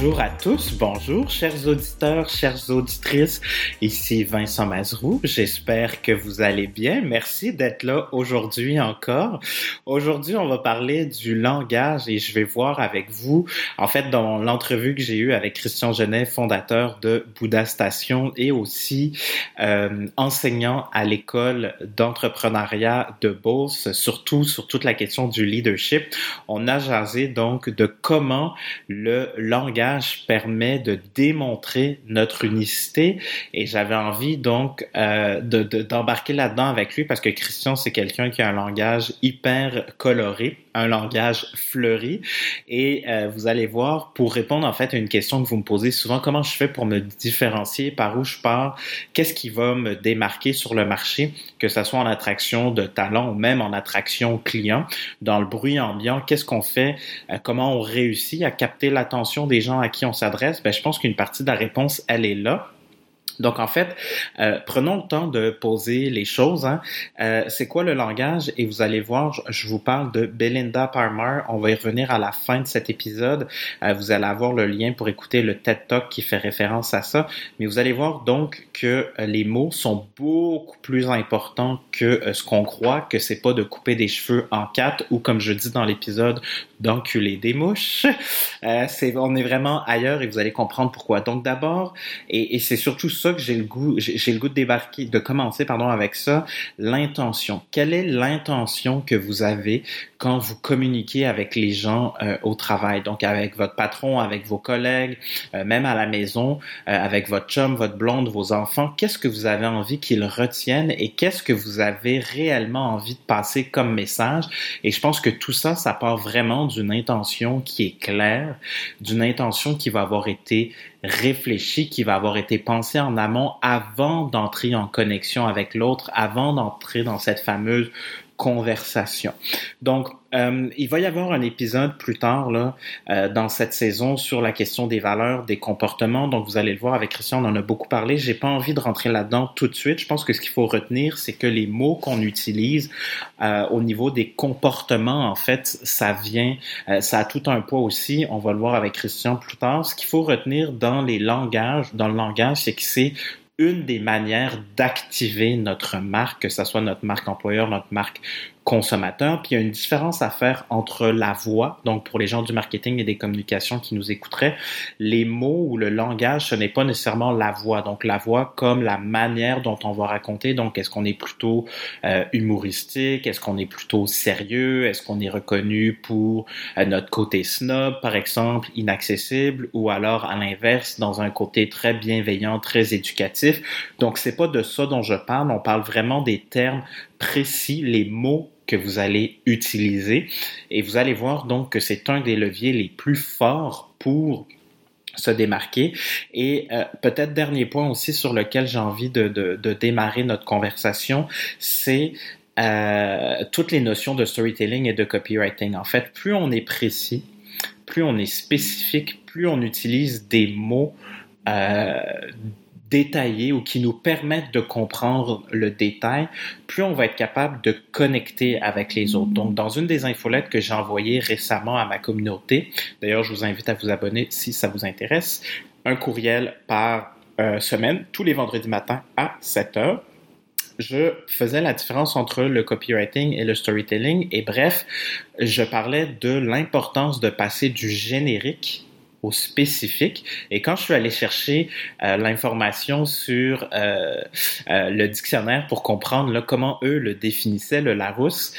Bonjour à tous, bonjour chers auditeurs, chères auditrices. Ici Vincent Mazrou. J'espère que vous allez bien. Merci d'être là aujourd'hui encore. Aujourd'hui, on va parler du langage et je vais voir avec vous, en fait, dans l'entrevue que j'ai eue avec Christian Genet, fondateur de Bouddha Station et aussi euh, enseignant à l'école d'entrepreneuriat de Beauce, surtout sur toute la question du leadership. On a jasé donc de comment le langage permet de démontrer notre unicité. Et j'avais envie donc euh, d'embarquer là-dedans avec lui parce que Christian c'est quelqu'un qui a un langage hyper coloré, un langage fleuri. Et euh, vous allez voir pour répondre en fait à une question que vous me posez souvent comment je fais pour me différencier, par où je pars, qu'est-ce qui va me démarquer sur le marché, que ce soit en attraction de talent ou même en attraction client, dans le bruit ambiant, qu'est-ce qu'on fait, euh, comment on réussit à capter l'attention des gens à qui on s'adresse, ben, je pense qu'une partie de la réponse, elle est là. Donc en fait, euh, prenons le temps de poser les choses. Hein. Euh, c'est quoi le langage? Et vous allez voir, je vous parle de Belinda Parmer. On va y revenir à la fin de cet épisode. Euh, vous allez avoir le lien pour écouter le TED Talk qui fait référence à ça. Mais vous allez voir donc que les mots sont beaucoup plus importants que ce qu'on croit. Que c'est pas de couper des cheveux en quatre ou comme je dis dans l'épisode d'enculer des mouches. c'est on est vraiment ailleurs et vous allez comprendre pourquoi. Donc d'abord, et, et c'est surtout ça que j'ai le goût, j'ai le goût de débarquer, de commencer, pardon, avec ça, l'intention. Quelle est l'intention que vous avez quand vous communiquez avec les gens euh, au travail, donc avec votre patron, avec vos collègues, euh, même à la maison, euh, avec votre chum, votre blonde, vos enfants, qu'est-ce que vous avez envie qu'ils retiennent et qu'est-ce que vous avez réellement envie de passer comme message? Et je pense que tout ça, ça part vraiment d'une intention qui est claire, d'une intention qui va avoir été réfléchie, qui va avoir été pensée en amont avant d'entrer en connexion avec l'autre, avant d'entrer dans cette fameuse conversation. Donc, euh, il va y avoir un épisode plus tard là, euh, dans cette saison sur la question des valeurs, des comportements. Donc, vous allez le voir avec Christian, on en a beaucoup parlé. J'ai pas envie de rentrer là-dedans tout de suite. Je pense que ce qu'il faut retenir, c'est que les mots qu'on utilise euh, au niveau des comportements, en fait, ça vient, ça a tout un poids aussi. On va le voir avec Christian plus tard. Ce qu'il faut retenir dans les langages, dans le langage, c'est que c'est une des manières d'activer notre marque, que ce soit notre marque employeur, notre marque consommateur. Puis il y a une différence à faire entre la voix, donc pour les gens du marketing et des communications qui nous écouteraient, les mots ou le langage, ce n'est pas nécessairement la voix. Donc la voix comme la manière dont on va raconter. Donc est-ce qu'on est plutôt euh, humoristique, est-ce qu'on est plutôt sérieux, est-ce qu'on est reconnu pour euh, notre côté snob, par exemple, inaccessible, ou alors à l'inverse dans un côté très bienveillant, très éducatif? Donc c'est pas de ça dont je parle. On parle vraiment des termes précis, les mots que vous allez utiliser. Et vous allez voir donc que c'est un des leviers les plus forts pour se démarquer. Et euh, peut-être dernier point aussi sur lequel j'ai envie de, démarrer notre conversation, c'est euh, toutes les notions de storytelling et de copywriting. En fait, plus on est précis, plus on est spécifique, plus on utilise des mots euh, détaillés ou qui nous permettent de comprendre le détail, plus on va être capable de connecter avec les autres. Donc, dans une des infolettes que j'ai envoyées récemment à ma communauté, d'ailleurs, je vous invite à vous abonner si ça vous intéresse, un courriel par euh, semaine, tous les vendredis matins à 7 heures je faisais la différence entre le copywriting et le storytelling. Et bref, je parlais de l'importance de passer du générique au spécifique. Et quand je suis allé chercher euh, l'information sur euh, euh, le dictionnaire pour comprendre là, comment eux le définissaient, le Larousse,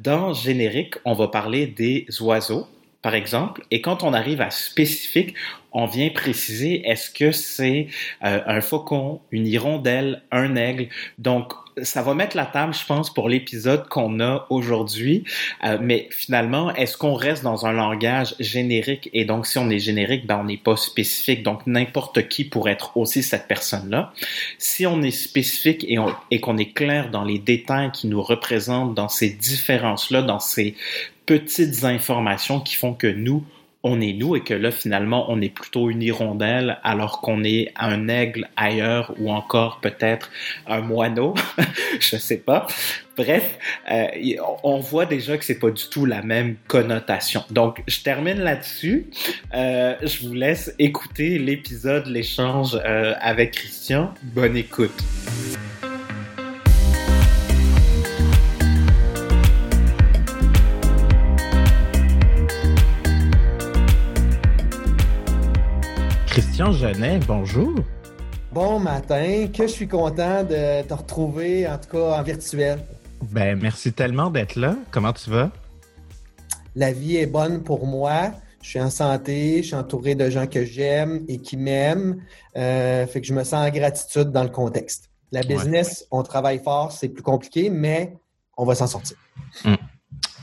dans générique, on va parler des oiseaux, par exemple. Et quand on arrive à spécifique, on vient préciser est-ce que c'est un faucon, une hirondelle, un aigle? Donc, ça va mettre la table, je pense, pour l'épisode qu'on a aujourd'hui. Euh, mais finalement, est-ce qu'on reste dans un langage générique? Et donc, si on est générique, ben, on n'est pas spécifique. Donc, n'importe qui pourrait être aussi cette personne-là. Si on est spécifique et qu'on est clair dans les détails qui nous représentent, dans ces différences-là, dans ces petites informations qui font que nous, on est nous et que là, finalement, on est plutôt une hirondelle alors qu'on est un aigle ailleurs ou encore peut-être un moineau. je sais pas. Bref, euh, on voit déjà que c'est pas du tout la même connotation. Donc, je termine là-dessus. Euh, je vous laisse écouter l'épisode, l'échange euh, avec Christian. Bonne écoute. Christian Genet, bonjour. Bon matin, que je suis content de te retrouver, en tout cas en virtuel. Ben, merci tellement d'être là. Comment tu vas? La vie est bonne pour moi. Je suis en santé, je suis entouré de gens que j'aime et qui m'aiment. Euh, fait que je me sens en gratitude dans le contexte. La business, on travaille fort, c'est plus compliqué, mais on va s'en sortir. Hum.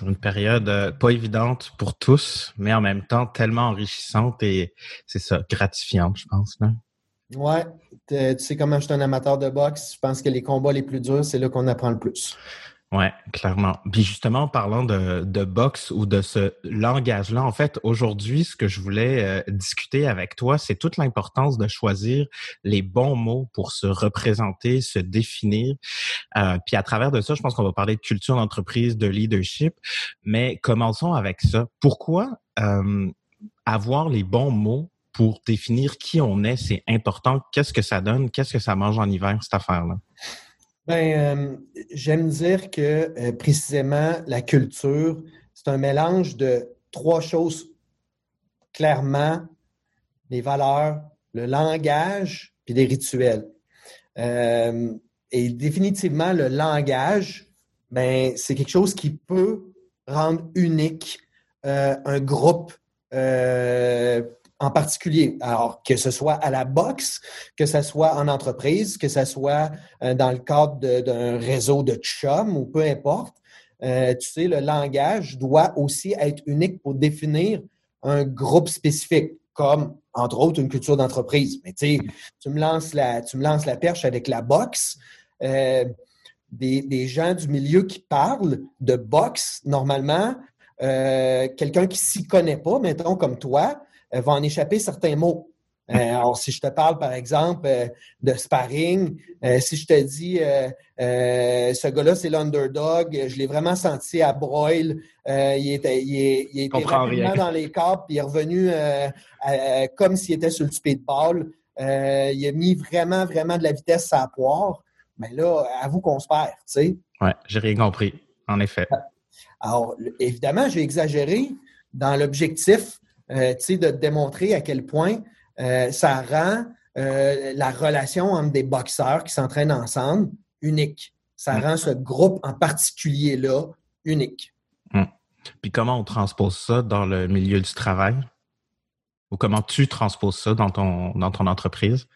Une période euh, pas évidente pour tous, mais en même temps tellement enrichissante et c'est ça, gratifiante, je pense. Là. Ouais, tu sais comment je suis un amateur de boxe. Je pense que les combats les plus durs, c'est là qu'on apprend le plus. Ouais, clairement. Puis justement, en parlant de, de boxe ou de ce langage-là, en fait, aujourd'hui, ce que je voulais euh, discuter avec toi, c'est toute l'importance de choisir les bons mots pour se représenter, se définir. Euh, puis à travers de ça, je pense qu'on va parler de culture d'entreprise, de leadership. Mais commençons avec ça. Pourquoi euh, avoir les bons mots pour définir qui on est, c'est important? Qu'est-ce que ça donne? Qu'est-ce que ça mange en hiver, cette affaire-là? Ben, euh, j'aime dire que euh, précisément la culture, c'est un mélange de trois choses clairement les valeurs, le langage, puis les rituels. Euh, et définitivement, le langage, ben, c'est quelque chose qui peut rendre unique un groupe en particulier. Alors, que ce soit à la boxe, que ce soit en entreprise, que ce soit euh, dans le cadre d'un réseau de chum ou peu importe, euh, tu sais, le langage doit aussi être unique pour définir un groupe spécifique, comme entre autres une culture d'entreprise. Mais tu sais, tu me lances la, tu me lances la perche avec la boxe. Euh, des, des, gens du milieu qui parlent de boxe, normalement, quelqu'un qui s'y connaît pas, mettons comme toi, va en échapper certains mots. Euh, alors, si je te parle, par exemple, euh, de sparring, si je te dis ce gars-là, c'est l'underdog, je l'ai vraiment senti à broil. il était, il, était rapidement dans les câbles, puis il est revenu comme s'il était sur le speedball. il a mis vraiment, vraiment de la vitesse à la poire. Mais là, avoue qu'on se perd, tu sais. Oui, j'ai rien compris, en effet. Alors, évidemment, j'ai exagéré dans l'objectif euh, de démontrer à quel point euh, ça rend euh, la relation entre des boxeurs qui s'entraînent ensemble unique. Ça mm. rend ce groupe en particulier-là unique. Mm. Puis comment on transpose ça dans le milieu du travail? Ou comment tu transposes ça dans ton, dans ton entreprise?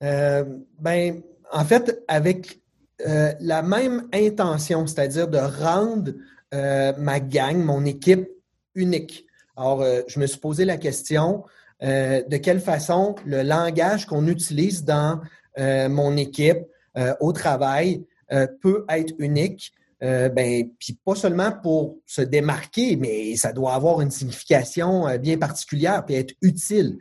ben, en fait, avec la même intention, c'est-à-dire de rendre ma gang, mon équipe unique. Alors, euh, je me suis posé la question euh, de quelle façon le langage qu'on utilise dans euh, mon équipe au travail peut être unique. ben, puis pas seulement pour se démarquer, mais ça doit avoir une signification bien particulière puis être utile.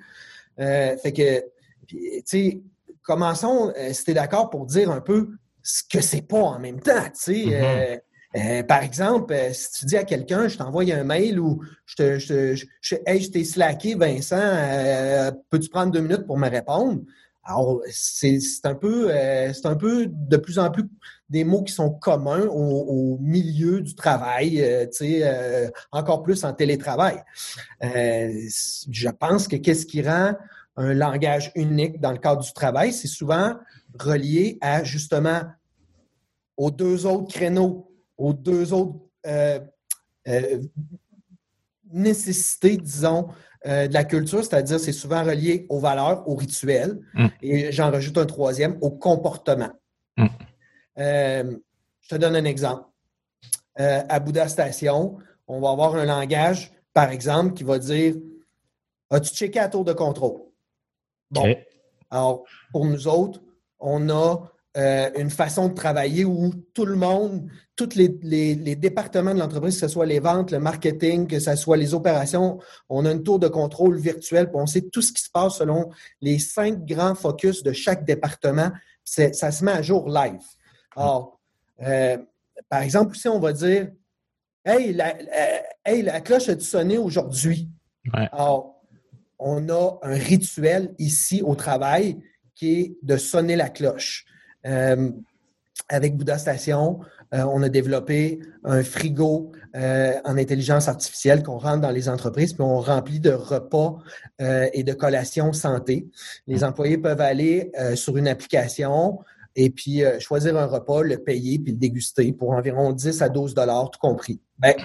fait que, tu sais, commençons, si tu es d'accord, pour dire un peu ce que c'est pas en même temps. Tu sais, mm-hmm. Euh, par exemple, euh, si tu dis à quelqu'un, je t'envoie un mail ou je te, je, je, hey, je t'ai slacké, Vincent, euh, peux-tu prendre deux minutes pour me répondre? Alors, c'est un peu, un peu de plus en plus des mots qui sont communs au, milieu du travail, sais, encore plus en télétravail. je pense que qu'est-ce qui rend un langage unique dans le cadre du travail, c'est souvent relié à justement aux deux autres créneaux aux deux autres euh, euh, nécessités, disons, euh, de la culture, c'est-à-dire c'est souvent relié aux valeurs, aux rituels, mm. et j'en rajoute un troisième, au comportement. Mm. je te donne un exemple. à Bouddha Station, on va avoir un langage, par exemple, qui va dire As-tu checké à tour de contrôle? Bon. Alors, pour nous autres, on a euh, une façon de travailler où tout le monde, tous les, les, départements de l'entreprise, que ce soit les ventes, le marketing, que ce soit les opérations, on a une tour de contrôle virtuelle, puis on sait tout ce qui se passe selon les cinq grands focus de chaque département. Ça se met à jour live. Alors, euh, par exemple, si on va dire Hey, la, euh, hey, la cloche a-tu sonné aujourd'hui? Alors, on a un rituel ici au travail qui est de sonner la cloche. Euh, avec Bouddha Station, euh, on a développé un frigo euh, en intelligence artificielle qu'on rentre dans les entreprises, puis on remplit de repas et de collations santé. Les employés peuvent aller sur une application et puis choisir un repas, le payer, puis le déguster pour environ 10 à 12 dollars, tout compris. Ben,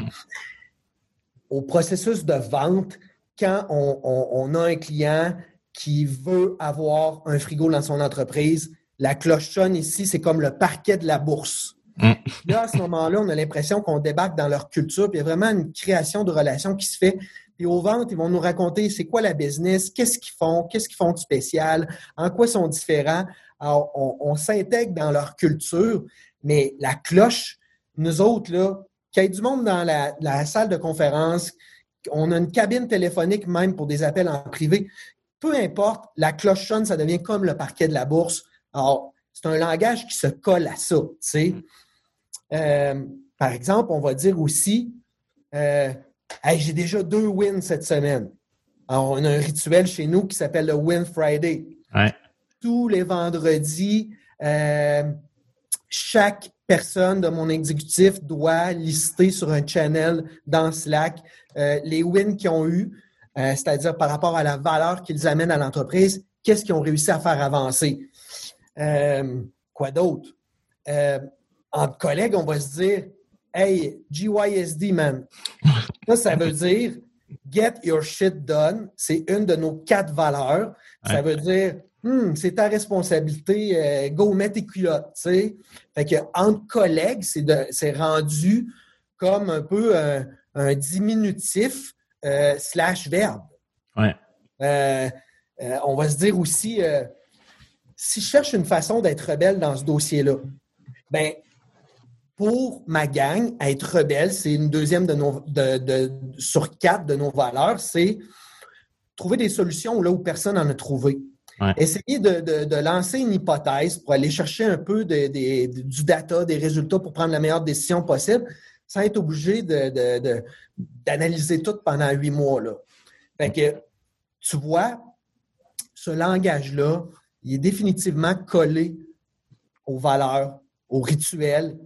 au processus de vente, quand on, a un client qui veut avoir un frigo dans son entreprise, la cloche sonne ici, c'est comme le parquet de la bourse. Mm. Là, à ce moment-là, on a l'impression qu'on débarque dans leur culture, puis il y a vraiment une création de relations qui se fait. Puis aux ventes, ils vont nous raconter c'est quoi la business, qu'est-ce qu'ils font, qu'est-ce qu'ils font de spécial, en quoi ils sont différents. Alors, on, s'intègre dans leur culture, mais la cloche, nous autres, là, qu'il y ait du monde dans la, la salle de conférence, on a une cabine téléphonique même pour des appels en privé. Peu importe, la cloche sonne, ça devient comme le parquet de la bourse. Alors, c'est un langage qui se colle à ça. Tu sais. Euh, par exemple, on va dire aussi euh, j'ai déjà deux wins cette semaine. Alors, on a un rituel chez nous qui s'appelle le Win Friday. Tous les vendredis, euh, chaque personne de mon exécutif doit lister sur un channel dans Slack les wins qu'ils ont eus, c'est-à-dire par rapport à la valeur qu'ils amènent à l'entreprise, qu'est-ce qu'ils ont réussi à faire avancer. Euh, quoi d'autre? Euh, entre collègues, on va se dire Hey, GYSD, man. Ça, ça veut dire Get your shit done. C'est une de nos quatre valeurs. Ça veut dire hmm, c'est ta responsabilité, euh, go mettre tes culottes. Fait que entre collègues, c'est rendu comme un peu un, diminutif slash verbe. Ouais. on va se dire aussi si je cherche une façon d'être rebelle dans ce dossier-là, ben pour ma gang, être rebelle, c'est une deuxième de nos, de, sur quatre de nos valeurs, c'est trouver des solutions là où personne n'en a trouvé. Essayer de, lancer une hypothèse pour aller chercher un peu du data, des résultats pour prendre la meilleure décision possible, sans être obligé d'analyser tout pendant huit mois. Là. Fait que, tu vois, ce langage-là, il est définitivement collé aux valeurs, aux rituels,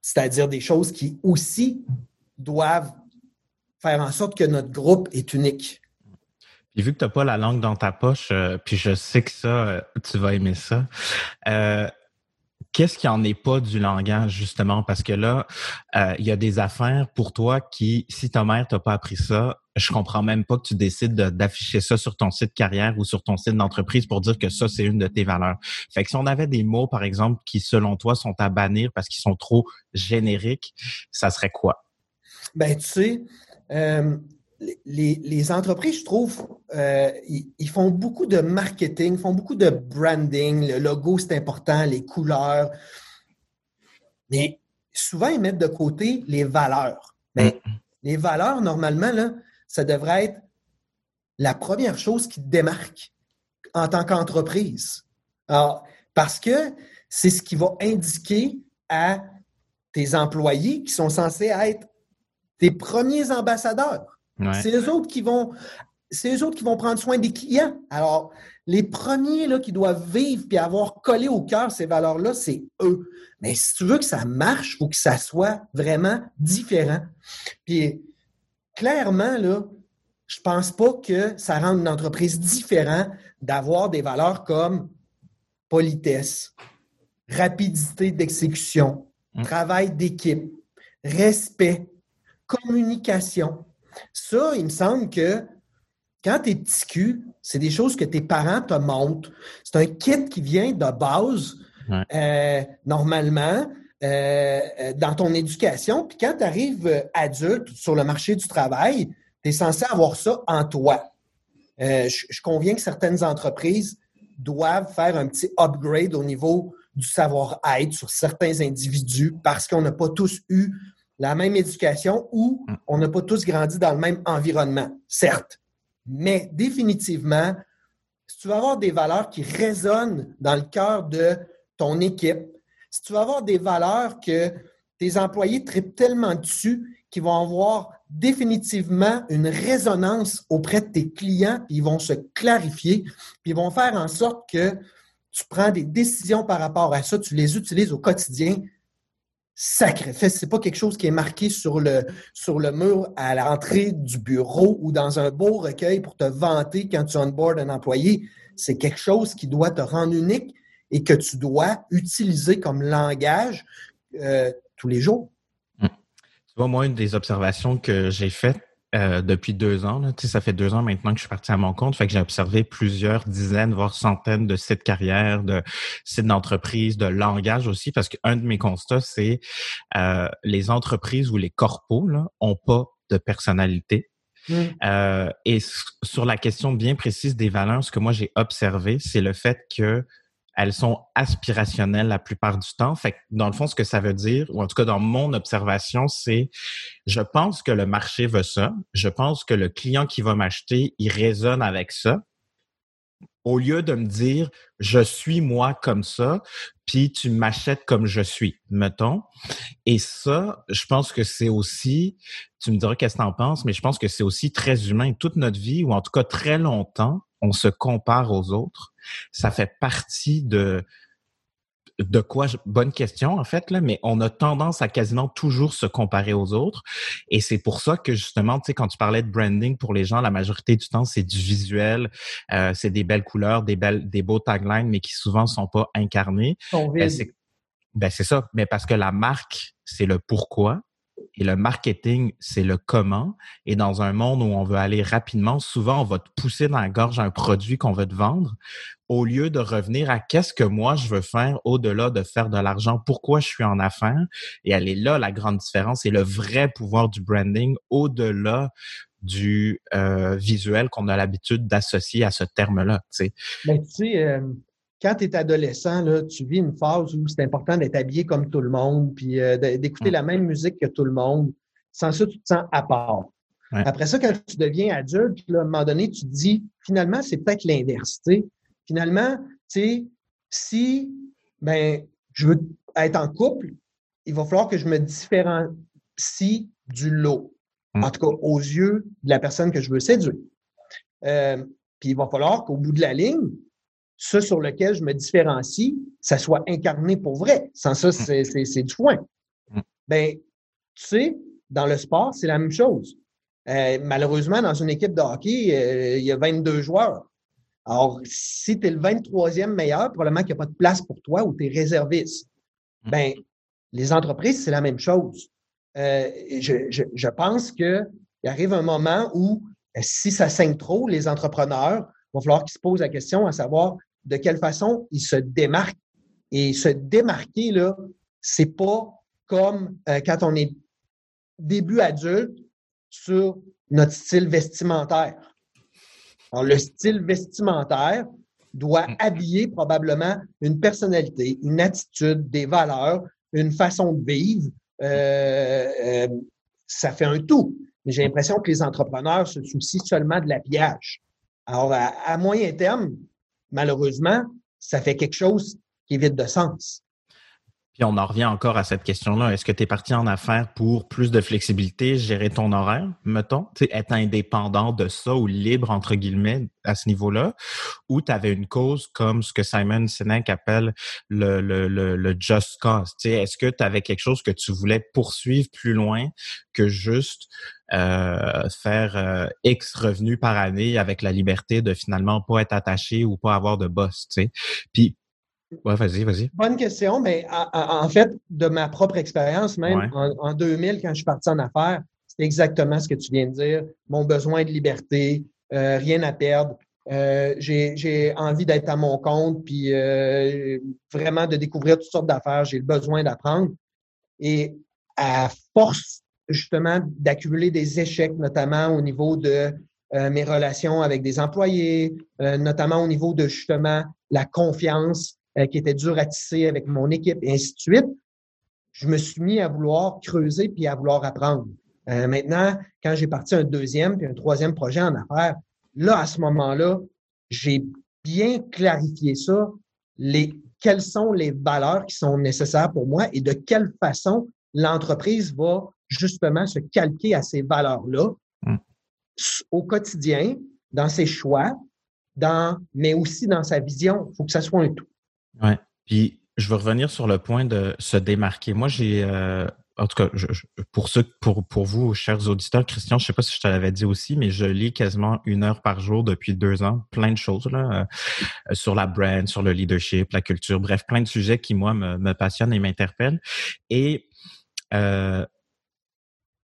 c'est-à-dire des choses qui aussi doivent faire en sorte que notre groupe est unique. Puis vu que tu n'as pas la langue dans ta poche, euh, puis je sais que ça, euh, tu vas aimer ça, euh, qu'est-ce qui en est pas du langage, justement? Parce que là, il y a des affaires pour toi qui, si ta mère t'a pas appris ça, je comprends même pas que tu décides d'afficher ça sur ton site carrière ou sur ton site d'entreprise pour dire que ça, c'est une de tes valeurs. Fait que si on avait des mots, par exemple, qui, selon toi, sont à bannir parce qu'ils sont trop génériques, ça serait quoi? Ben, tu sais, euh, les, entreprises, je trouve, euh, ils, font beaucoup de marketing, font beaucoup de branding. Le logo, c'est important, les couleurs. Mais souvent, ils mettent de côté les valeurs. Mais ben, mm. les valeurs, normalement, là, ça devrait être la première chose qui te démarque en tant qu'entreprise. Alors, parce que c'est ce qui va indiquer à tes employés qui sont censés être tes premiers ambassadeurs. C'est eux autres qui vont c'est eux autres qui vont prendre soin des clients. Alors, les premiers là, qui doivent vivre et avoir collé au cœur ces valeurs-là, c'est eux. Mais si tu veux que ça marche, il faut que ça soit vraiment différent. Puis clairement, là, je pense pas que ça rende une entreprise différente d'avoir des valeurs comme politesse, rapidité d'exécution, mm. travail d'équipe, respect, communication. Ça, il me semble que quand tu es petit cul, c'est des choses que tes parents te montrent. C'est un kit qui vient de base, euh, normalement. Euh, euh, dans ton éducation. Puis quand tu arrives adulte sur le marché du travail, tu es censé avoir ça en toi. je, conviens que certaines entreprises doivent faire un petit upgrade au niveau du savoir-être sur certains individus parce qu'on n'a pas tous eu la même éducation ou mm. on n'a pas tous grandi dans le même environnement, certes. Mais définitivement, si tu vas avoir des valeurs qui résonnent dans le cœur de ton équipe, si tu vas avoir des valeurs que tes employés traitent tellement dessus qu'ils vont avoir définitivement une résonance auprès de tes clients, puis ils vont se clarifier, puis ils vont faire en sorte que tu prends des décisions par rapport à ça, tu les utilises au quotidien. Sacrifice, c'est pas quelque chose qui est marqué sur le, mur à l'entrée du bureau ou dans un beau recueil pour te vanter quand tu onboard un employé. C'est quelque chose qui doit te rendre unique et que tu dois utiliser comme langage euh, tous les jours. Hum. Tu vois, moi, une des observations que j'ai faites euh, depuis deux ans. Là. Tu sais, ça fait deux ans maintenant que je suis parti à mon compte. Fait que j'ai observé plusieurs dizaines, voire centaines de sites carrière, de sites d'entreprise, de langage aussi, parce qu'un de mes constats, c'est euh, les entreprises ou les corpos là, ont pas de personnalité. Mmh. Euh, et sur la question bien précise des valeurs, ce que moi j'ai observé, c'est le fait que elles sont aspirationnelles la plupart du temps. Fait que dans le fond, ce que ça veut dire, ou en tout cas dans mon observation, c'est je pense que le marché veut ça. Je pense que le client qui va m'acheter, il résonne avec ça. Au lieu de me dire je suis moi comme ça, puis tu m'achètes comme je suis, mettons. Et ça, je pense que c'est aussi, tu me diras qu'est-ce que tu en penses, mais je pense que c'est aussi très humain. Toute notre vie, ou en tout cas très longtemps, on se compare aux autres. Ça fait partie de de quoi bonne question en fait là mais on a tendance à quasiment toujours se comparer aux autres. Et c'est pour ça que justement tu sais quand tu parlais de branding pour les gens la majorité du temps c'est du visuel euh, c'est des belles couleurs des belles des beaux taglines mais qui souvent sont pas incarnés. Ben, ben c'est ça. Mais parce que la marque c'est le pourquoi et le marketing, c'est le comment. Et dans un monde où on veut aller rapidement, souvent, on va te pousser dans la gorge un produit qu'on veut te vendre au lieu de revenir à qu'est-ce que moi je veux faire au-delà de faire de l'argent, pourquoi je suis en affaires. Et elle est là la grande différence et le vrai pouvoir du branding au-delà du euh, visuel qu'on a l'habitude d'associer à ce terme-là. Tu sais. Quand tu es adolescent, là, tu vis une phase où c'est important d'être habillé comme tout le monde, puis euh, d'écouter mm. la même musique que tout le monde. Sans ça, tu te sens à part. Après ça, quand tu deviens adulte, puis à un moment donné, tu te dis, finalement, c'est peut-être l'inverse. Finalement, si ben, je veux être en couple, il va falloir que je me différencie du lot. Mm. En tout cas, aux yeux de la personne que je veux séduire. Euh, puis il va falloir qu'au bout de la ligne, ce sur lequel je me différencie, ça soit incarné pour vrai. Sans ça, mm. c'est du foin. Mm. Ben, tu sais, dans le sport, c'est la même chose. Euh, malheureusement, dans une équipe de hockey, euh, il y a 22 joueurs. Alors, si tu es le 23e meilleur, probablement qu'il n'y a pas de place pour toi ou tu es réserviste. Mm. Ben, les entreprises, c'est la même chose. Euh, je, je, je, pense qu'il arrive un moment où, si ça saigne trop, les entrepreneurs, il va falloir qu'ils se posent la question à savoir de quelle façon il se démarque. Et se démarquer, là, c'est pas comme euh, quand on est début adulte sur notre style vestimentaire. Alors, le style vestimentaire doit mm. habiller probablement une personnalité, une attitude, des valeurs, une façon de vivre. Euh, euh, ça fait un tout. Mais j'ai l'impression que les entrepreneurs se soucient seulement de l'habillage. Alors, à moyen terme, malheureusement, ça fait quelque chose qui est vide de sens. Puis on en revient encore à cette question-là. Est-ce que tu es parti en affaires pour plus de flexibilité, gérer ton horaire, mettons, être indépendant de ça ou libre, entre guillemets, à ce niveau-là, ou tu avais une cause comme ce que Simon Sinek appelle le, le, le, just cause? Est-ce que tu avais quelque chose que tu voulais poursuivre plus loin que juste euh, faire euh, X revenus par année avec la liberté de finalement pas être attaché ou pas avoir de boss, tu sais? Puis Ouais, vas-y, vas-y. Bonne question, mais en, fait, de ma propre expérience, même en, 2000, quand je suis parti en affaires, c'est exactement ce que tu viens de dire. Mon besoin de liberté, euh, rien à perdre. Euh, j'ai envie d'être à mon compte, puis euh, vraiment de découvrir toutes sortes d'affaires. J'ai le besoin d'apprendre. Et à force, justement, d'accumuler des échecs, notamment au niveau de mes relations avec des employés, notamment au niveau de justement la confiance euh, qui était dure à tisser avec mon équipe et ainsi de suite. Je me suis mis à vouloir creuser puis à vouloir apprendre. maintenant, quand j'ai parti un deuxième puis un troisième projet en affaires, là, à ce moment-là, j'ai bien clarifié ça, les, quelles sont les valeurs qui sont nécessaires pour moi et de quelle façon l'entreprise va justement se calquer à ces valeurs-là hmm. au quotidien, dans ses choix, dans, mais aussi dans sa vision. Il faut que ça soit un tout. Oui. Puis, je veux revenir sur le point de se démarquer. Moi, j'ai, euh, en tout cas, pour ceux, pour, pour vous, chers auditeurs, Christian, je sais pas si je te l'avais dit aussi, mais je lis quasiment une heure par jour depuis deux ans, plein de choses là, euh, sur la brand, sur le leadership, la culture, bref, plein de sujets qui moi me, me passionnent et m'interpellent. Et euh,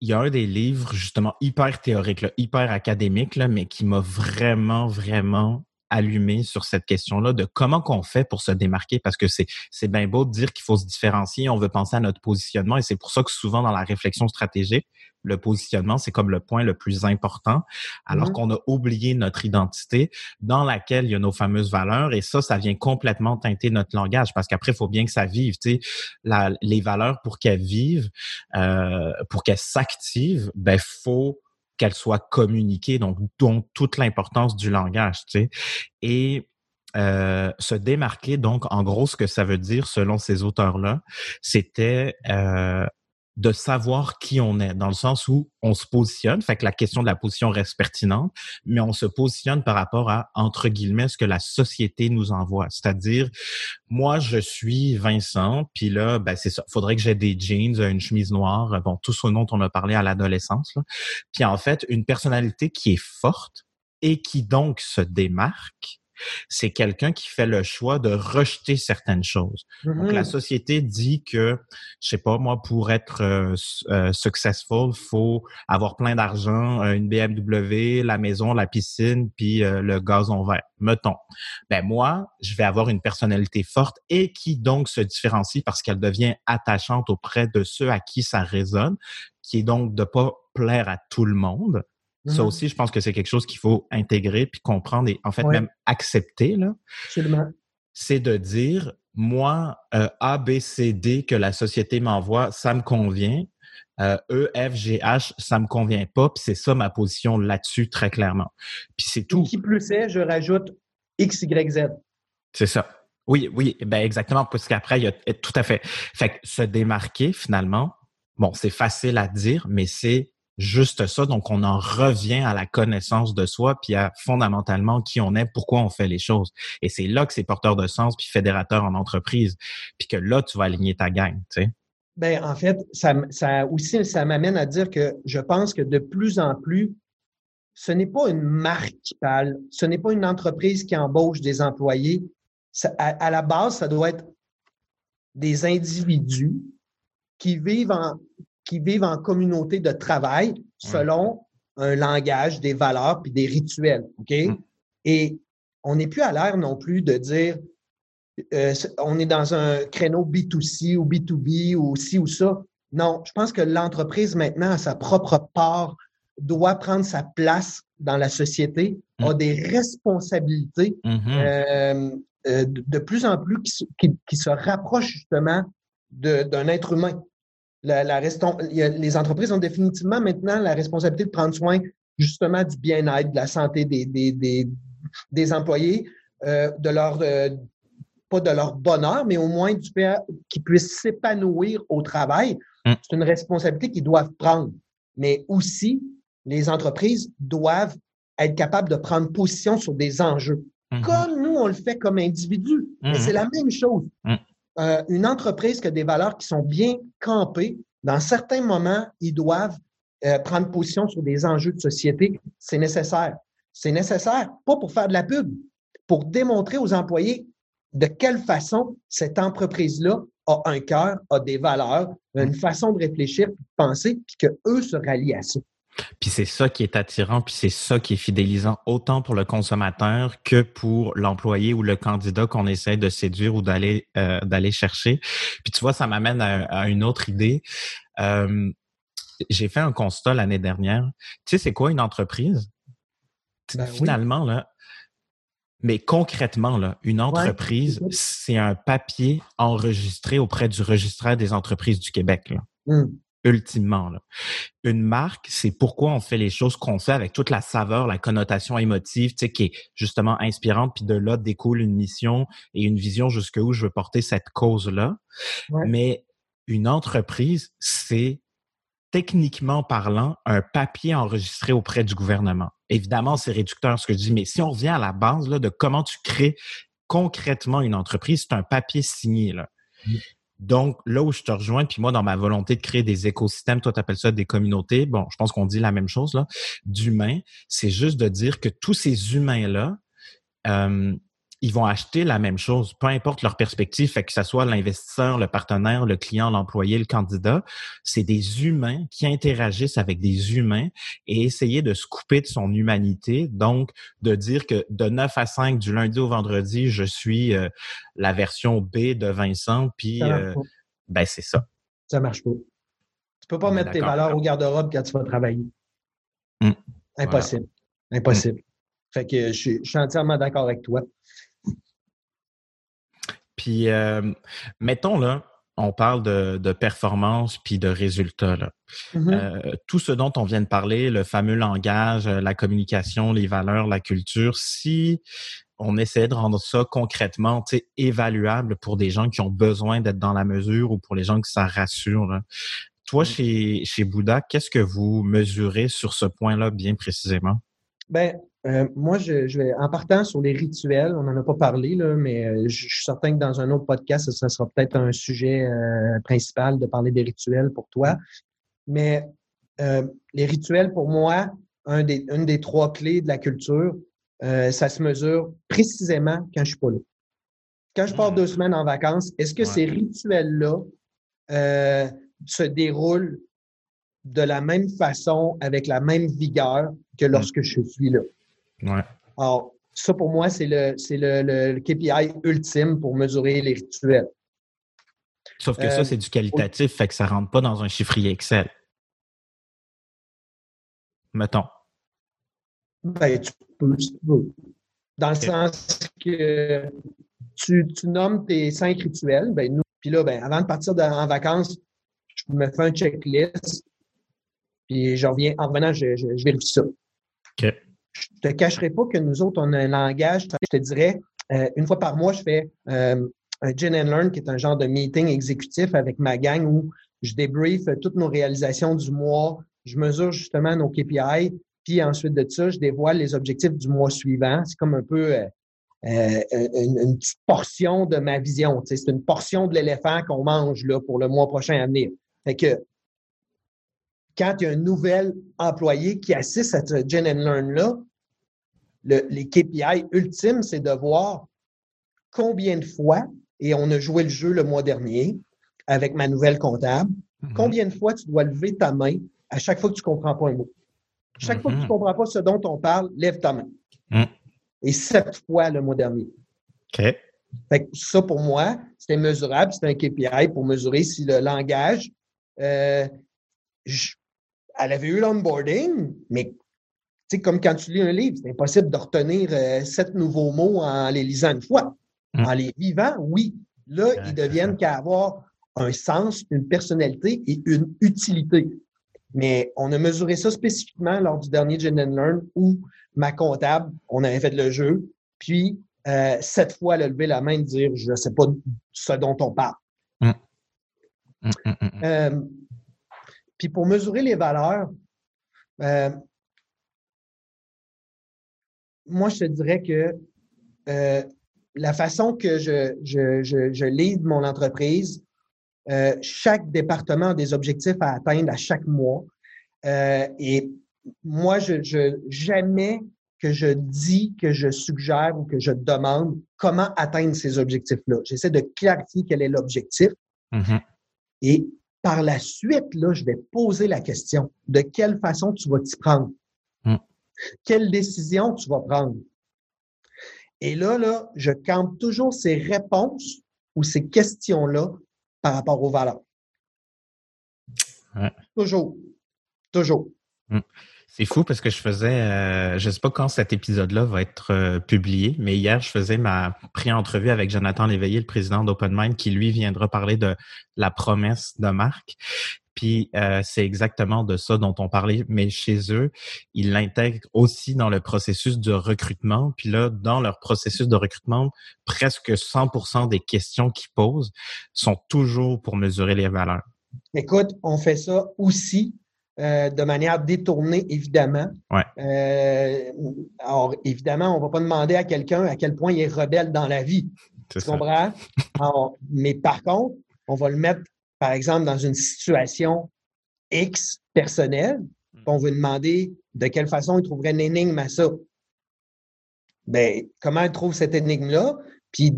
il y a un des livres justement hyper théorique, hyper académique, là, mais qui m'a vraiment, vraiment allumé sur cette question-là de comment qu'on fait pour se démarquer? Parce que c'est c'est bien beau de dire qu'il faut se différencier, on veut penser à notre positionnement et c'est pour ça que souvent dans la réflexion stratégique, le positionnement c'est comme le point le plus important alors mmh. qu'on a oublié notre identité dans laquelle il y a nos fameuses valeurs et ça ça vient complètement teinter notre langage parce qu'après il faut bien que ça vive, tu sais. La, les valeurs pour qu'elles vivent euh, pour qu'elles s'activent, ben faut qu'elle soit communiquée, donc dont toute l'importance du langage, tu sais. Et euh, se démarquer, donc en gros, ce que ça veut dire selon ces auteurs-là, c'était euh, de savoir qui on est, dans le sens où on se positionne, fait que la question de la position reste pertinente, mais on se positionne par rapport à, entre guillemets, ce que la société nous envoie. C'est-à-dire, moi, je suis Vincent, puis là, ben, c'est ça, faudrait que j'ai des jeans, une chemise noire, bon, tout ce dont on a parlé à l'adolescence. Puis en fait, une personnalité qui est forte et qui donc se démarque, c'est quelqu'un qui fait le choix de rejeter certaines choses. Donc, la mm-hmm. société dit que, je sais pas, moi, pour être euh, euh, successful, faut avoir plein d'argent, euh, une BMW, la maison, la piscine, puis le gazon vert. Mettons. Ben moi, je vais avoir une personnalité forte et qui donc se différencie parce qu'elle devient attachante auprès de ceux à qui ça résonne, qui est donc de pas plaire à tout le monde, ça mmh aussi, je pense que c'est quelque chose qu'il faut intégrer puis comprendre et en fait même accepter. Là. C'est de dire, moi, euh, A, B, C, D que la société m'envoie, ça me convient. Euh, e, F, G, H, ça me convient pas. Puis c'est ça ma position là-dessus très clairement. Puis c'est tout. Qui plus est, je rajoute X, Y, Z. C'est ça. Oui, oui, ben exactement, parce qu'après, il y a tout à fait. Fait que se démarquer finalement, bon, c'est facile à dire, mais c'est juste ça. Donc, on en revient à la connaissance de soi, puis à fondamentalement qui on est, pourquoi on fait les choses. Et c'est là que c'est porteur de sens, puis fédérateur en entreprise, puis que là, tu vas aligner ta gang, tu sais. Ben, en fait, ça, ça aussi, ça m'amène à dire que je pense que de plus en plus, ce n'est pas une marque qui parle, ce n'est pas une entreprise qui embauche des employés. à la base, ça doit être des individus qui vivent en, qui vivent en communauté de travail selon un langage, des valeurs puis des rituels. OK? Mm. Et on n'est plus à l'air non plus de dire euh, on est dans un créneau B2C ou B2B ou ci ou ça. Non, je pense que l'entreprise maintenant, à sa propre part, doit prendre sa place dans la société, mm. a des responsabilités mm-hmm. euh, euh, de, plus en plus qui, qui se rapprochent justement d'un être humain. La, la les entreprises ont définitivement maintenant la responsabilité de prendre soin justement du bien-être, de la santé des, des, des, des employés, euh, de leur euh, pas de leur bonheur, mais au moins du fait qu'ils puissent s'épanouir au travail. Mm. C'est une responsabilité qu'ils doivent prendre. Mais aussi, les entreprises doivent être capables de prendre position sur des enjeux. Mm-hmm. Comme nous, on le fait comme individus. Mm-hmm. C'est la même chose. Euh, une entreprise qui a des valeurs qui sont bien campées, dans certains moments, ils doivent euh, prendre position sur des enjeux de société. C'est nécessaire. C'est nécessaire, pas pour faire de la pub, pour démontrer aux employés de quelle façon cette entreprise-là a un cœur, a des valeurs, une façon de réfléchir, de penser, puis qu'eux se rallient à ça. Puis c'est ça qui est attirant, puis c'est ça qui est fidélisant autant pour le consommateur que pour l'employé ou le candidat qu'on essaie de séduire ou d'aller euh, d'aller chercher. Puis tu vois, ça m'amène à, une autre idée. Euh, j'ai fait un constat l'année dernière. Tu sais, c'est quoi une entreprise? Ben finalement, là, mais concrètement, là, une entreprise, c'est un papier enregistré auprès du registraire des entreprises du Québec. Là. Mmh. Ultimement. Là. Une marque, c'est pourquoi on fait les choses qu'on fait avec toute la saveur, la connotation émotive, tu sais, qui est justement inspirante, puis de là découle une mission et une vision jusqu'où je veux porter cette cause-là. Mais une entreprise, c'est techniquement parlant, un papier enregistré auprès du gouvernement. Évidemment, c'est réducteur ce que je dis, mais si on revient à la base là, de comment tu crées concrètement une entreprise, c'est un papier signé. Là. Donc, là où je te rejoins, puis moi, dans ma volonté de créer des écosystèmes, toi, tu appelles ça des communautés, bon, je pense qu'on dit la même chose, là, d'humains, c'est juste de dire que tous ces humains-là, euh, ils vont acheter la même chose, peu importe leur perspective, fait que ce soit l'investisseur, le partenaire, le client, l'employé, le candidat, c'est des humains qui interagissent avec des humains et essayer de se couper de son humanité, donc de dire que de 9 à 5 du lundi au vendredi, je suis euh, la version B de Vincent, puis euh, ben c'est ça. Ça marche pas. Tu peux pas mettre tes valeurs au garde-robe quand tu vas travailler. Hum. Impossible. Impossible. Fait que je suis entièrement d'accord avec toi. Puis, euh, mettons, là, on parle de, performance puis de résultats. Là. Mm-hmm. Euh, tout ce dont on vient de parler, le fameux langage, euh, la communication, les valeurs, la culture, si on essaie de rendre ça concrètement évaluable pour des gens qui ont besoin d'être dans la mesure ou pour les gens qui ça rassure. Toi, mm. chez, chez Bouddha, qu'est-ce que vous mesurez sur ce point-là bien précisément? Ben, euh, moi, je, vais, en partant sur les rituels, on n'en a pas parlé, là, mais euh, je, suis certain que dans un autre podcast, ça, sera peut-être un sujet euh, principal de parler des rituels pour toi. Mais les rituels, pour moi, un des, une des trois clés de la culture, ça se mesure précisément quand je suis pas là. Quand je pars deux mmh. semaines en vacances, est-ce que ces rituels-là se déroulent de la même façon, avec la même vigueur que mmh. lorsque je suis là? Ouais. Alors, ça, pour moi, c'est le, le, le, KPI ultime pour mesurer les rituels. Sauf que ça, euh, c'est du qualitatif, fait que ça ne rentre pas dans un chiffrier Excel. Mettons. Ben, tu peux, Dans le sens que tu, tu, nommes tes cinq rituels. Ben, nous, puis là, ben, avant de partir en vacances, je me fais un checklist. Puis je reviens, en revenant, je, je, je vérifie ça. OK je te cacherai pas que nous autres, on a un langage, je te dirais, euh, une fois par mois, je fais euh, un Gin and Learn, qui est un genre de meeting exécutif avec ma gang où je débrief toutes nos réalisations du mois, je mesure justement nos KPI, puis ensuite de ça, je dévoile les objectifs du mois suivant. C'est comme un peu euh, une, petite portion de ma vision. C'est une portion de l'éléphant qu'on mange là, pour le mois prochain à venir. Fait que quand il y a un nouvel employé qui assiste à ce Gen and Learn-là, les KPI ultimes, c'est de voir combien de fois, et on a joué le jeu le mois dernier avec ma nouvelle comptable, mm-hmm. combien de fois tu dois lever ta main à chaque fois que tu ne comprends pas un mot. Chaque fois que tu ne mm-hmm. comprends pas ce dont on parle, lève ta main. Mm. Et sept fois le mois dernier. OK. ça, pour moi, c'était mesurable. C'était un KPI pour mesurer si le langage, euh, elle avait eu l'onboarding, mais c'est comme quand tu lis un livre, c'est impossible de retenir euh, sept nouveaux mots en les lisant une fois. Hmm. En les vivant, oui. Là, ils deviennent qu'à avoir un sens, une personnalité et une utilité. Mais on a mesuré ça spécifiquement lors du dernier Gen Learn où ma comptable, on avait fait le jeu, puis euh, cette fois, elle a levé la main et dire Je ne sais pas ce dont on parle. Hmm. Hmm, euh, puis pour mesurer les valeurs, euh, moi, je te dirais que euh, la façon que je, je, je, lead mon entreprise, euh, chaque département a des objectifs à atteindre à chaque mois. et moi, je, je, jamais que je dis, que je suggère ou que je demande comment atteindre ces objectifs-là. J'essaie de clarifier quel est l'objectif. Mm-hmm. Et par la suite, là, je vais poser la question de quelle façon tu vas t'y prendre? Hmm. Quelle décision tu vas prendre? Et là, là, je campe toujours ces réponses ou ces questions-là par rapport aux valeurs. Toujours. Toujours. Hmm. C'est fou parce que je faisais, euh, je sais pas quand cet épisode-là va être euh, publié, mais hier je faisais ma pré-entrevue avec Jonathan Léveillé, le président d'OpenMind, qui lui viendra parler de la promesse de marque. Puis euh, c'est exactement de ça dont on parlait, mais chez eux, ils l'intègrent aussi dans le processus de recrutement. Puis là, dans leur processus de recrutement, presque 100% des questions qu'ils posent sont toujours pour mesurer les valeurs. Écoute, on fait ça aussi euh, de manière détournée, évidemment. Euh, alors, évidemment, on ne va pas demander à quelqu'un à quel point il est rebelle dans la vie. Tu comprends? mais par contre, on va le mettre, par exemple, dans une situation X personnelle, hmm. on veut demander de quelle façon il trouverait une énigme à ça. Bien, comment il trouve cette énigme-là? Puis,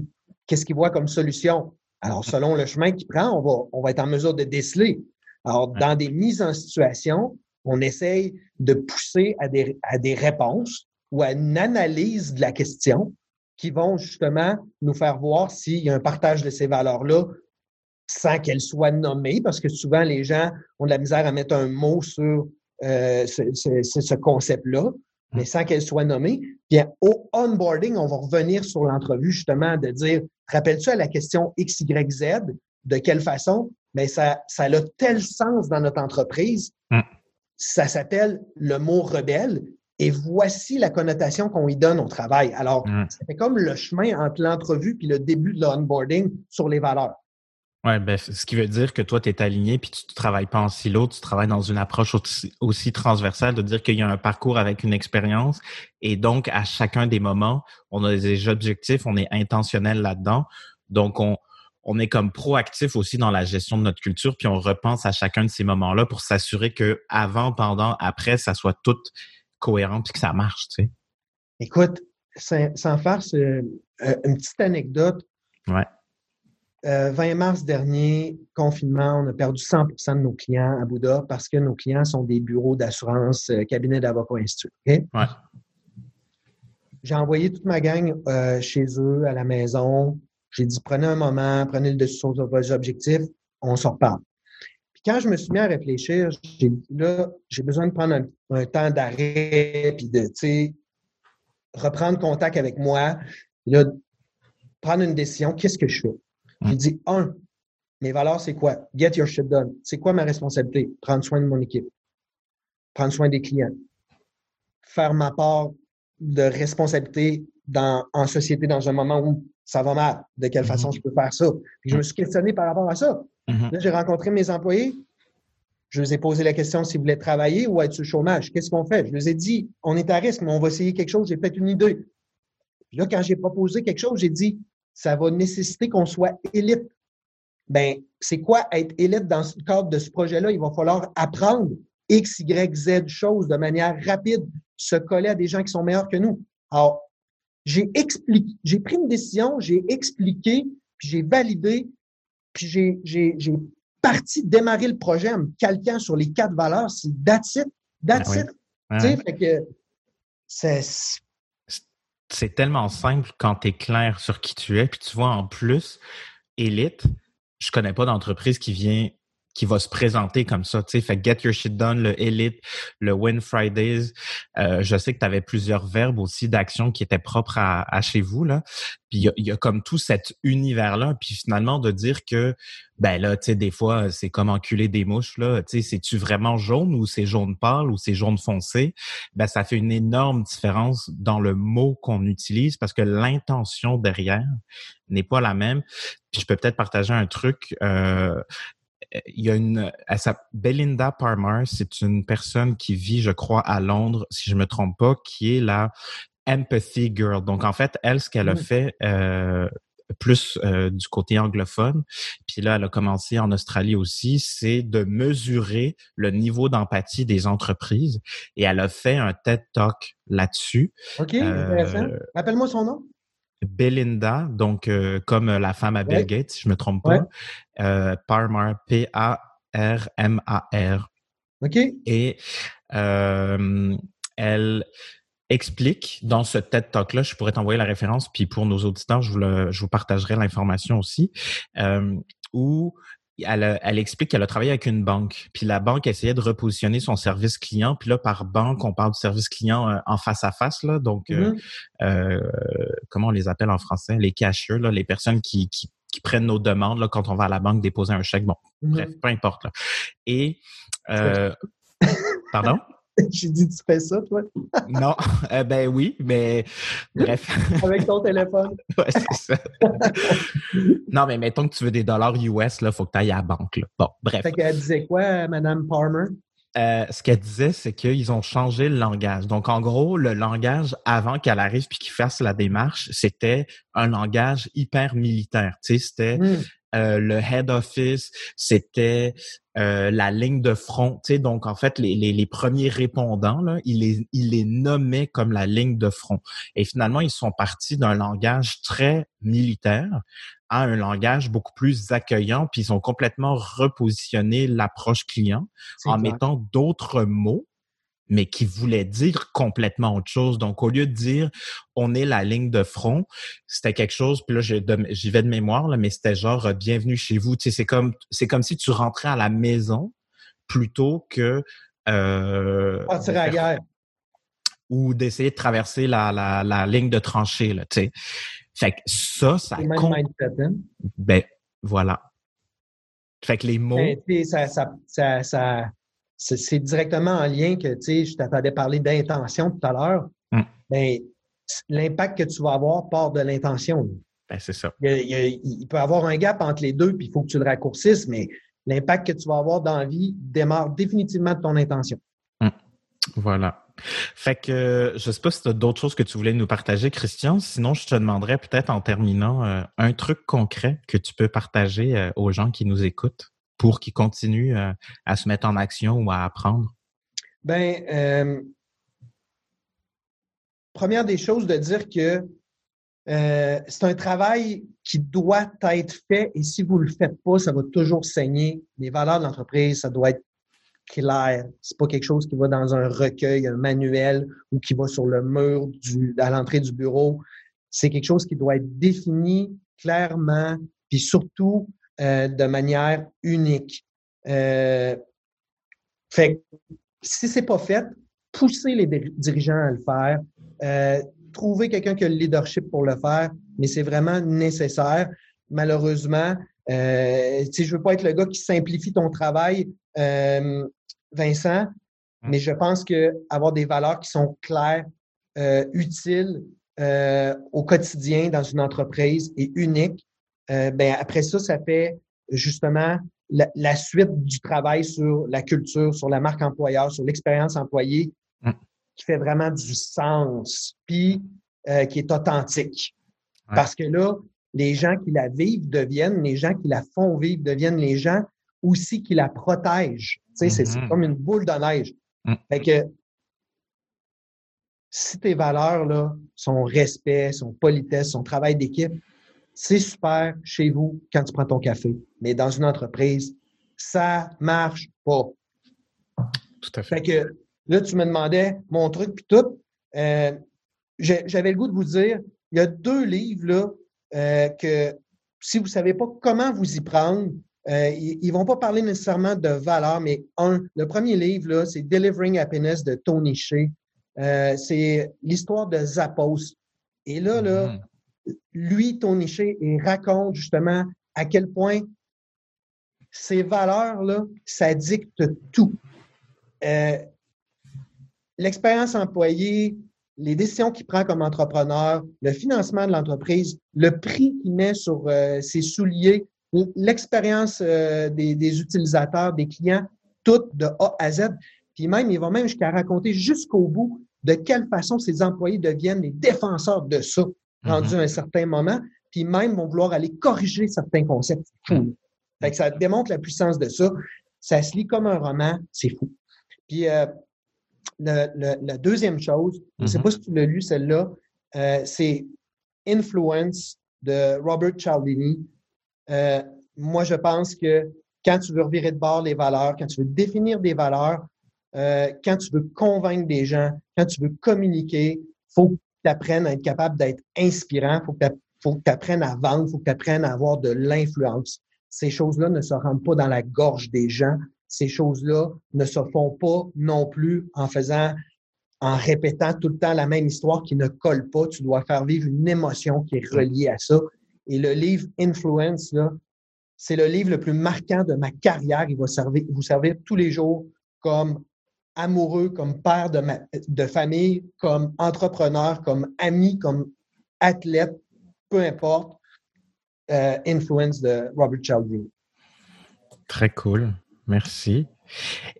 qu'est-ce qu'il voit comme solution? Alors, selon le chemin qu'il prend, on va, on va être en mesure de déceler alors, dans des mises en situation, on essaye de pousser à des, à des réponses ou à une analyse de la question qui vont justement nous faire voir s'il y a un partage de ces valeurs-là sans qu'elles soient nommées, parce que souvent les gens ont de la misère à mettre un mot sur euh, ce, ce, concept-là, mmh. mais sans qu'elles soient nommées. Bien, au onboarding, on va revenir sur l'entrevue justement de dire, rappelles-tu à la question X, Y, Z, de quelle façon? Mais ça, ça a tel sens dans notre entreprise. Mm. Ça s'appelle le mot rebelle. Et voici la connotation qu'on y donne au travail. Alors, mm. c'est comme le chemin entre l'entrevue puis le début de l'onboarding sur les valeurs. Oui, ben, ce qui veut dire que toi, tu es aligné puis tu ne travailles pas en silo, tu travailles dans une approche aussi, aussi transversale, de dire qu'il y a un parcours avec une expérience. Et donc, à chacun des moments, on a des objectifs, on est intentionnel là-dedans. Donc, on, on est comme proactif aussi dans la gestion de notre culture, puis on repense à chacun de ces moments-là pour s'assurer que avant, pendant, après, ça soit tout cohérent puis que ça marche, tu sais. Écoute, sans, farce, euh, euh, une petite anecdote. Ouais. 20 euh, mars dernier, confinement, on a perdu 100% de nos clients à Bouddha parce que nos clients sont des bureaux d'assurance, cabinets d'avocats instituts. Ouais. J'ai envoyé toute ma gang chez eux, à la maison. J'ai dit, prenez un moment, prenez le dessus sur vos objectifs, on s'en reparle. Puis quand je me suis mis à réfléchir, j'ai dit, là, j'ai besoin de prendre un, temps d'arrêt, puis de, tu sais, reprendre contact avec moi, là, prendre une décision, qu'est-ce que je fais? J'ai dit, un, mes valeurs, c'est quoi? Get your shit done. C'est quoi ma responsabilité? Prendre soin de mon équipe. Prendre soin des clients. Faire ma part de responsabilité dans, en société dans un moment où ça va mal. De quelle façon mhm. je peux faire ça? Puis je me suis questionné par rapport à ça. Mhm. Là, j'ai rencontré mes employés. Je leur ai posé la question s'ils voulaient travailler ou être sur le chômage. Qu'est-ce qu'on fait? Je leur ai dit, on est à risque, mais on va essayer quelque chose. J'ai peut-être une idée. Puis là, quand j'ai proposé quelque chose, j'ai dit, ça va nécessiter qu'on soit élite. Ben, c'est quoi être élite dans le cadre de ce projet-là? Il va falloir apprendre X, Y, Z choses de manière rapide, se coller à des gens qui sont meilleurs que nous. Alors, j'ai expliqué, j'ai pris une décision, j'ai expliqué, puis j'ai validé, puis j'ai, j'ai, j'ai parti démarrer le projet en me calquant sur les quatre valeurs. C'est that's it. That's it. Tu sais, fait que c'est... C'est tellement simple quand tu es clair sur qui tu es. Puis tu vois, en plus, Elite, je connais pas d'entreprise qui vient qui va se présenter comme ça, tu sais, fait Get Your Shit Done, le Elite, le Win Fridays. Euh, je sais que tu avais plusieurs verbes aussi d'action qui étaient propres à, chez vous, là. Puis il y, a, comme tout cet univers-là, puis finalement de dire que, ben là, tu sais, des fois, c'est comme enculer des mouches, là. Tu sais, c'est-tu vraiment jaune ou c'est jaune pâle ou c'est jaune foncé? Ben ça fait une énorme différence dans le mot qu'on utilise parce que l'intention derrière n'est pas la même. Puis je peux peut-être partager un truc. Euh, il y a une, Belinda Parmer, c'est une personne qui vit, je crois, à Londres, si je me trompe pas, qui est la Empathy Girl. Donc, en fait, elle, ce qu'elle a mmh. fait, euh, plus euh, du côté anglophone, puis là, elle a commencé en Australie aussi, c'est de mesurer le niveau d'empathie des entreprises. Et elle a fait un TED Talk là-dessus. OK, intéressant. Euh, Rappelle-moi son nom. Belinda, donc euh, comme la femme à Bill Gates, si je me trompe pas, euh, Parmar, P-A-R-M-A-R. OK. Et euh, elle explique dans ce TED Talk-là, je pourrais t'envoyer la référence, puis pour nos auditeurs, je vous, je vous partagerai l'information aussi, où elle, elle explique qu'elle a travaillé avec une banque, puis la banque essayait de repositionner son service client, puis là par banque on parle du service client euh, en face à face là, donc euh, mm-hmm. comment on les appelle en français, les cashiers là, les personnes qui, qui, prennent nos demandes là quand on va à la banque déposer un chèque, bon mm-hmm. bref peu importe là. Et pardon? J'ai dit, tu fais ça, toi? non, euh, ben oui, mais bref. Avec ton téléphone. ouais, c'est ça. non, mais mettons que tu veux des dollars US, il faut que tu ailles à la banque. Là. Bon, bref. Fait qu'elle disait quoi, Mme Palmer? Euh, ce qu'elle disait, c'est qu'ils ont changé le langage. Donc, en gros, le langage avant qu'elle arrive puis qu'il fasse la démarche, c'était un langage hyper militaire. Tu sais, c'était hmm. Euh, le head office, c'était euh, la ligne de front. Tu sais, donc en fait, les, les, les premiers répondants, là, il les, il les nommait comme la ligne de front. Et finalement, ils sont partis d'un langage très militaire à un langage beaucoup plus accueillant, puis ils ont complètement repositionné l'approche client en mettant d'autres mots mais qui voulait dire complètement autre chose. Donc, au lieu de dire on est la ligne de front, c'était quelque chose, puis là, j'y vais de mémoire, là, mais c'était genre euh, bienvenue chez vous. Tu sais, c'est comme c'est comme si tu rentrais à la maison plutôt que euh, partir à la guerre. Ou d'essayer de traverser la, la, la, ligne de tranchée, là, tu sais. Fait que ça, ça compte. Hein? Ben, voilà. Fait que les mots. Ben, ça, ça, ça, ça, c'est directement en lien que, tu sais, je t'attendais parler d'intention tout à l'heure. Mm. Ben, l'impact que tu vas avoir part de l'intention. Ben, c'est ça. Il, peut y avoir un gap entre les deux, puis il faut que tu le raccourcisses, mais l'impact que tu vas avoir dans la vie démarre définitivement de ton intention. Mm. Voilà. Fait que je sais pas si tu as d'autres choses que tu voulais nous partager, Christian. Sinon, je te demanderais peut-être en terminant euh, un truc concret que tu peux partager euh, aux gens qui nous écoutent pour qu'ils continuent euh, à se mettre en action ou à apprendre? Ben, euh, première des choses, de dire que euh, c'est un travail qui doit être fait et si vous ne le faites pas, ça va toujours saigner. Les valeurs de l'entreprise, ça doit être clair. C'est pas quelque chose qui va dans un recueil, un manuel ou qui va sur le mur à l'entrée du bureau. C'est quelque chose qui doit être défini clairement, puis surtout euh, de manière unique. Euh, fait si c'est pas fait, poussez les dirigeants à le faire. Euh, trouver quelqu'un qui a le leadership pour le faire, mais c'est vraiment nécessaire. Malheureusement, euh, je veux pas être le gars qui simplifie ton travail, euh, Vincent, hum. mais je pense que avoir des valeurs qui sont claires, utiles au quotidien dans une entreprise et uniques, euh, ben après ça, ça fait justement la, suite du travail sur la culture, sur la marque employeur, sur l'expérience employée, mm. qui fait vraiment du sens, puis euh, qui est authentique. Parce que là, les gens qui la vivent deviennent, les gens qui la font vivre deviennent les gens aussi qui la protègent. Tu sais, c'est mm-hmm. comme une boule de neige. Mm. Fait que si tes valeurs, là, son respect, son politesse, son travail d'équipe, c'est super chez vous quand tu prends ton café. Mais dans une entreprise, ça marche pas. Tout à fait. fait que là, tu me demandais mon truc puis tout. Euh, j'avais le goût de vous dire, il y a deux livres là euh, que si vous savez pas comment vous y prendre, euh, ils, ne vont pas parler nécessairement de valeur, mais un, le premier livre là, c'est Delivering Happiness de Tony Shea. c'est l'histoire de Zappos. Et là, là, mm-hmm lui, Tony Shea, il raconte justement à quel point ces valeurs-là, ça dicte tout. Euh, l'expérience employée, les décisions qu'il prend comme entrepreneur, le financement de l'entreprise, le prix qu'il met sur euh, ses souliers, l'expérience euh, des, des, utilisateurs, des clients, tout de A à Z. Puis même, il va même jusqu'à raconter jusqu'au bout de quelle façon ses employés deviennent les défenseurs de ça rendu à mm-hmm. un certain moment, puis même vont vouloir aller corriger certains concepts. Mm. Fait que ça démontre la puissance de ça. Ça se lit comme un roman, c'est fou. Puis euh, la deuxième chose, je ne sais mm-hmm. pas si tu l'as lu celle-là, euh, c'est Influence de Robert Cialdini. Euh, moi, je pense que quand tu veux revirer de bord les valeurs, quand tu veux définir des valeurs, quand tu veux convaincre des gens, quand tu veux communiquer, faut tu apprennes à être capable d'être inspirant, il faut que tu apprennes à vendre, il faut que tu apprennes à avoir de l'influence. ces choses-là ne se rendent pas dans la gorge des gens. Ces choses-là ne se font pas non plus en faisant, en répétant tout le temps la même histoire qui ne colle pas. Tu dois faire vivre une émotion qui est reliée à ça. Et le livre Influence, là, c'est le livre le plus marquant de ma carrière. Il va servir, vous servir tous les jours comme amoureux, comme père de, de famille, comme entrepreneur, comme ami, comme athlète, peu importe. Euh, influence de Robert Cialdini. Très cool. Merci.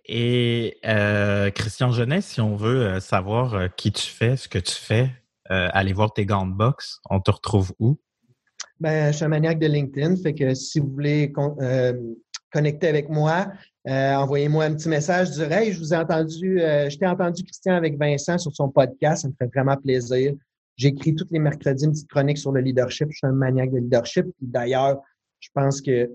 Et euh, Christian Genet, si on veut euh, savoir qui tu fais, ce que tu fais, aller voir tes gants de boxe, on te retrouve où? Ben, je suis un maniaque de LinkedIn, fait que si vous voulez connecter avec moi, envoyez-moi un petit message. Je dirais, je vous ai entendu, je t'ai entendu Christian avec Vincent sur son podcast, ça me fait vraiment plaisir. J'écris tous les mercredis une petite chronique sur le leadership. Je suis un maniaque de leadership. D'ailleurs, je pense que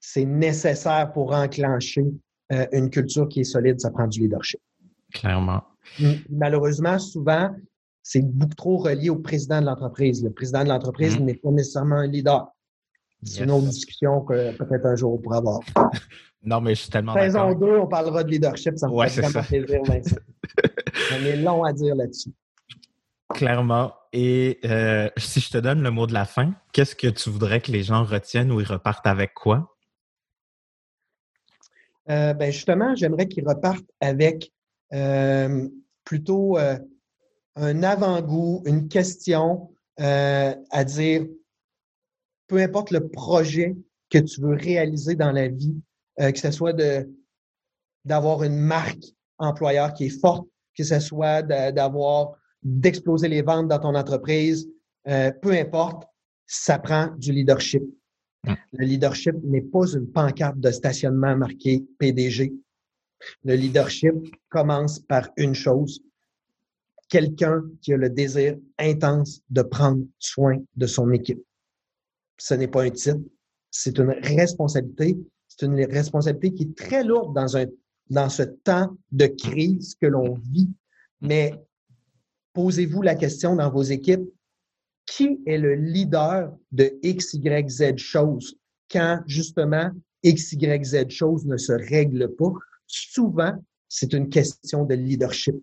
c'est nécessaire pour enclencher euh, une culture qui est solide, ça prend du leadership. Clairement. Malheureusement, souvent, c'est beaucoup trop relié au président de l'entreprise. Le président de l'entreprise mm-hmm. n'est pas nécessairement un leader. C'est une autre discussion que peut-être un jour on pourra avoir. non, mais je suis tellement Saison 2, on parlera de leadership. Ça me fait vraiment plaisir, Vincent. on est long à dire là-dessus. Clairement. Et euh, si je te donne le mot de la fin, qu'est-ce que tu voudrais que les gens retiennent ou ils repartent avec quoi? Euh, ben justement, j'aimerais qu'ils repartent avec euh, plutôt un avant-goût, une question à dire, peu importe le projet que tu veux réaliser dans la vie, que ce soit de d'avoir une marque employeur qui est forte, que ce soit d'avoir d'exploser les ventes dans ton entreprise, euh, peu importe, ça prend du leadership. Le leadership n'est pas une pancarte de stationnement marquée PDG. Le leadership commence par une chose, quelqu'un qui a le désir intense de prendre soin de son équipe. Ce n'est pas un titre, c'est une responsabilité. C'est une responsabilité qui est très lourde dans un dans ce temps de crise que l'on vit. Mais posez-vous la question dans vos équipes, qui est le leader de X, Y, Z choses quand justement X, Y, Z choses ne se règlent pas? Souvent, c'est une question de leadership.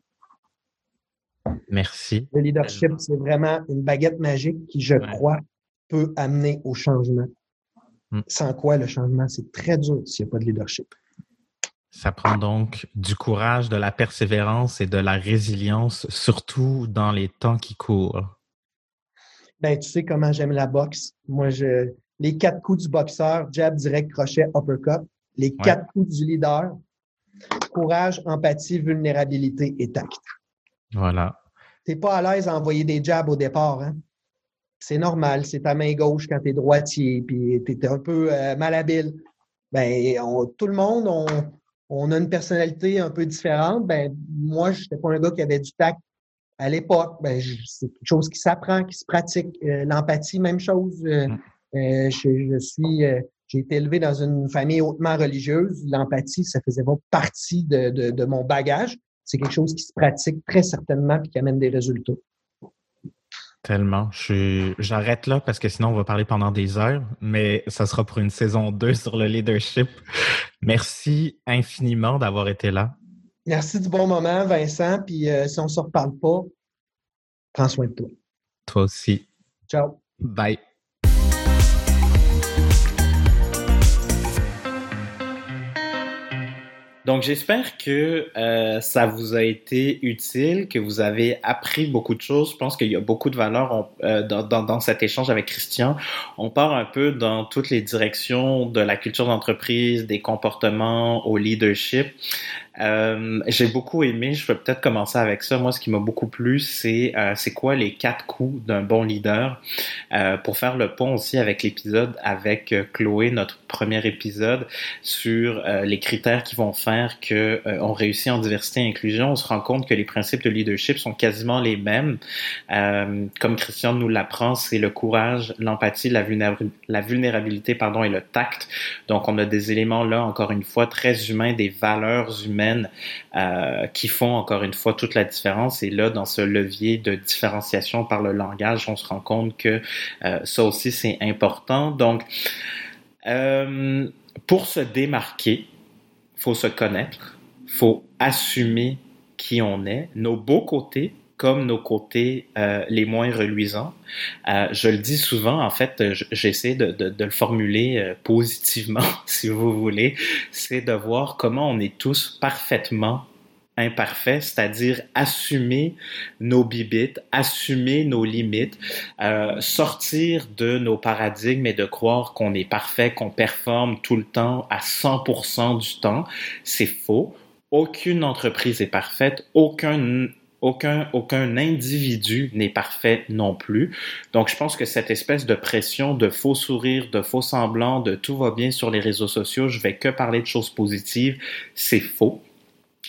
Merci. Le leadership, c'est vraiment une baguette magique qui, je crois, peut amener au changement. Hmm. Sans quoi le changement, c'est très dur s'il n'y a pas de leadership. Ça prend donc du courage, de la persévérance et de la résilience, surtout dans les temps qui courent. Ben, tu sais comment j'aime la boxe. Moi, je, les quatre coups du boxeur, jab, direct, crochet, uppercut. Les quatre coups du leader, courage, empathie, vulnérabilité et tact. Voilà. T'es pas à l'aise à envoyer des jabs au départ, hein? C'est normal, c'est ta main gauche quand tu es droitier, puis tu es un peu euh, malhabile. Ben, tout le monde, on, on a une personnalité un peu différente. Ben, moi, je n'étais pas un gars qui avait du tact à l'époque. Ben, c'est quelque chose qui s'apprend, qui se pratique. Euh, l'empathie, même chose. Euh, mm. je, suis, j'ai été élevé dans une famille hautement religieuse. L'empathie, ça faisait pas partie de, de mon bagage. C'est quelque chose qui se pratique très certainement et qui amène des résultats. Tellement. J'arrête là parce que sinon on va parler pendant des heures, mais ça sera pour une saison 2 sur le leadership. Merci infiniment d'avoir été là. Merci du bon moment, Vincent. Puis euh, si on ne se reparle pas, prends soin de toi. Toi aussi. Ciao. Bye. Donc, j'espère que euh, ça vous a été utile, que vous avez appris beaucoup de choses. Je pense qu'il y a beaucoup de valeur euh, dans, cet échange avec Christian. On part un peu dans toutes les directions de la culture d'entreprise, des comportements au leadership. Euh, j'ai beaucoup aimé, je peux peut-être commencer avec ça. Moi, ce qui m'a beaucoup plu, c'est euh, c'est quoi les quatre coups d'un bon leader? Euh, pour faire le pont aussi avec l'épisode avec euh, Chloé, notre premier épisode sur euh, les critères qui vont faire que on réussit en diversité et inclusion. On se rend compte que les principes de leadership sont quasiment les mêmes. comme Christian nous l'apprend, c'est le courage, l'empathie, la, la vulnérabilité, pardon, et le tact. Donc, on a des éléments là, encore une fois, très humains, des valeurs humaines euh, qui font encore une fois toute la différence. Et là, dans ce levier de différenciation par le langage, on se rend compte que euh, ça aussi c'est important. Donc Euh, pour se démarquer, faut se connaître, faut assumer qui on est, nos beaux côtés comme nos côtés euh, les moins reluisants. Euh, je le dis souvent, en fait, j'essaie de, le formuler euh, positivement, si vous voulez, c'est de voir comment on est tous parfaitement imparfaits, c'est-à-dire assumer nos bibites, assumer nos limites, sortir de nos paradigmes et de croire qu'on est parfait, qu'on performe tout le temps à 100% du temps. C'est faux. Aucune entreprise est parfaite, aucun aucun, individu n'est parfait non plus. Donc, je pense que cette espèce de pression de faux sourires, de faux semblants, de tout va bien sur les réseaux sociaux, je vais que parler de choses positives, c'est faux.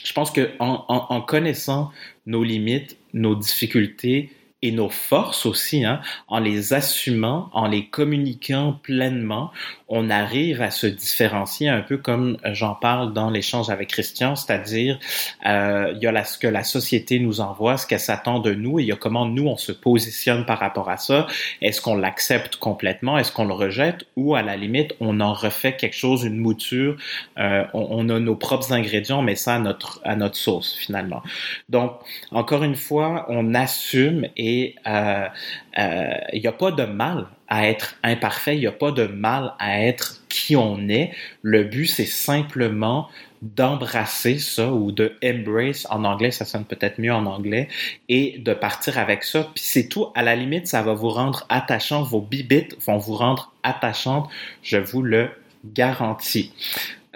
Je pense que en, en connaissant nos limites, nos difficultés, et nos forces aussi, hein, en les assumant, en les communiquant pleinement, on arrive à se différencier un peu comme j'en parle dans l'échange avec Christian, c'est-à-dire euh, il y a la, ce que la société nous envoie, ce qu'elle s'attend de nous, et il y a comment nous on se positionne par rapport à ça. Est-ce qu'on l'accepte complètement, est-ce qu'on le rejette, ou à la limite on en refait quelque chose, une mouture, euh, on, on, a nos propres ingrédients, mais ça à notre à notre sauce finalement. Donc encore une fois, on assume et euh, euh, il n'y a pas de mal à être imparfait, il n'y a pas de mal à être qui on est. Le but, c'est simplement d'embrasser ça ou de embrace en anglais, ça sonne peut-être mieux en anglais, et de partir avec ça. Puis c'est tout. À la limite, ça va vous rendre attachant. Vos bibites vont vous rendre attachantes. Je vous le garantis.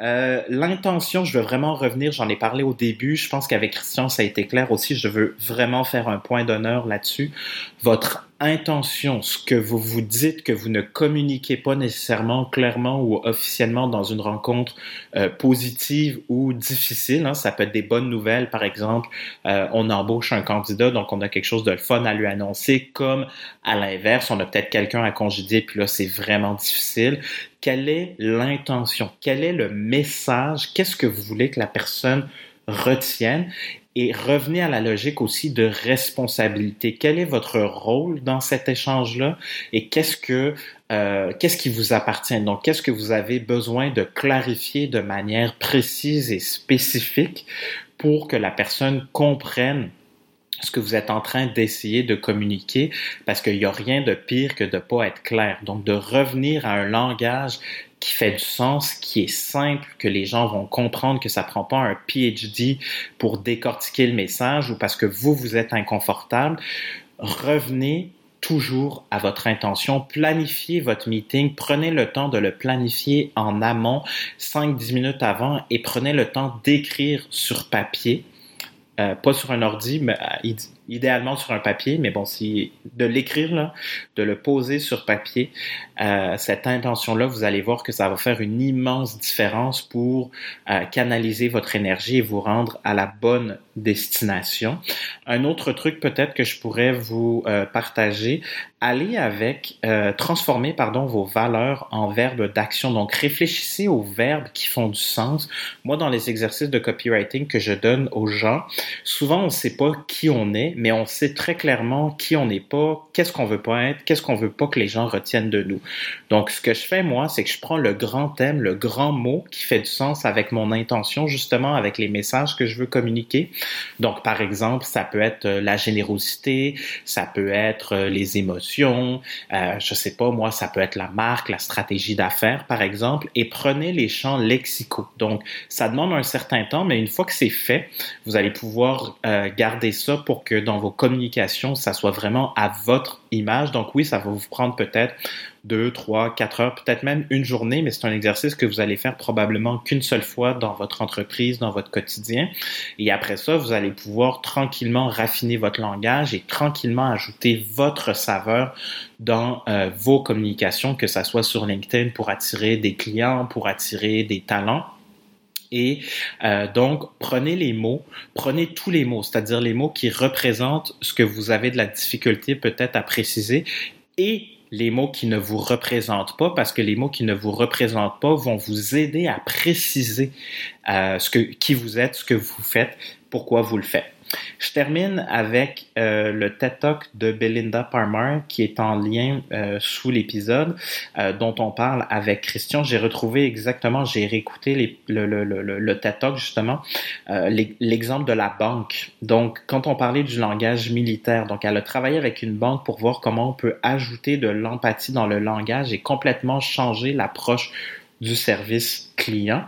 Euh, l'intention, je veux vraiment revenir, j'en ai parlé au début, je pense qu'avec Christian, ça a été clair aussi, je veux vraiment faire un point d'honneur là-dessus. Votre intention, ce que vous vous dites que vous ne communiquez pas nécessairement clairement ou officiellement dans une rencontre euh, positive ou difficile. Hein, ça peut être des bonnes nouvelles, par exemple, euh, on embauche un candidat, donc on a quelque chose de fun à lui annoncer, comme à l'inverse, on a peut-être quelqu'un à congédier, puis là c'est vraiment difficile. Quelle est l'intention? Quel est le message? Qu'est-ce que vous voulez que la personne retienne? Et revenez à la logique aussi de responsabilité. Quel est votre rôle dans cet échange-là et euh, qu'est-ce qui vous appartient? Donc, qu'est-ce que vous avez besoin de clarifier de manière précise et spécifique pour que la personne comprenne ce que vous êtes en train d'essayer de communiquer, parce qu'il n'y a rien de pire que de ne pas être clair. Donc, de revenir à un langage qui fait du sens, qui est simple, que les gens vont comprendre que ça prend pas un PhD pour décortiquer le message ou parce que vous, vous êtes inconfortable. Revenez toujours à votre intention. Planifiez votre meeting. Prenez le temps de le planifier en amont, 5-10 minutes avant, et prenez le temps d'écrire sur papier. Euh, pas sur un ordi, mais euh, idéalement sur un papier, mais bon, si de l'écrire de le poser sur papier, euh, cette intention-là, vous allez voir que ça va faire une immense différence pour euh, canaliser votre énergie et vous rendre à la bonne destination. Un autre truc peut-être que je pourrais vous euh, partager, allez avec transformer pardon vos valeurs en verbes d'action. Donc réfléchissez aux verbes qui font du sens. Moi, dans les exercices de copywriting que je donne aux gens, souvent on ne sait pas qui on est mais on sait très clairement qui on n'est pas, qu'est-ce qu'on veut pas être, qu'est-ce qu'on veut pas que les gens retiennent de nous. Donc, ce que je fais, moi, c'est que je prends le grand thème, le grand mot qui fait du sens avec mon intention, justement, avec les messages que je veux communiquer. Donc, par exemple, ça peut être euh, la générosité, ça peut être euh, les émotions, euh, je sais pas, moi, ça peut être la marque, la stratégie d'affaires, par exemple, et prenez les champs lexicaux. Donc, ça demande un certain temps, mais une fois que c'est fait, vous allez pouvoir garder ça pour que dans vos communications, ça soit vraiment à votre image. Donc oui, ça va vous prendre peut-être deux, trois, quatre heures, peut-être même une journée, mais c'est un exercice que vous allez faire probablement qu'une seule fois dans votre entreprise, dans votre quotidien. Et après ça, vous allez pouvoir tranquillement raffiner votre langage et tranquillement ajouter votre saveur dans euh, vos communications, que ça soit sur LinkedIn pour attirer des clients, pour attirer des talents et euh, donc, prenez les mots, prenez tous les mots, c'est-à-dire les mots qui représentent ce que vous avez de la difficulté peut-être à préciser et les mots qui ne vous représentent pas, parce que les mots qui ne vous représentent pas vont vous aider à préciser euh, ce que, qui vous êtes, ce que vous faites, pourquoi vous le faites. Je termine avec euh, le TED Talk de Belinda Parmer qui est en lien euh, sous l'épisode euh, dont on parle avec Christian. J'ai retrouvé exactement, j'ai réécouté le, le, le, le, TED Talk justement, l'exemple de la banque. Donc, quand on parlait du langage militaire, donc elle a travaillé avec une banque pour voir comment on peut ajouter de l'empathie dans le langage et complètement changer l'approche du service client.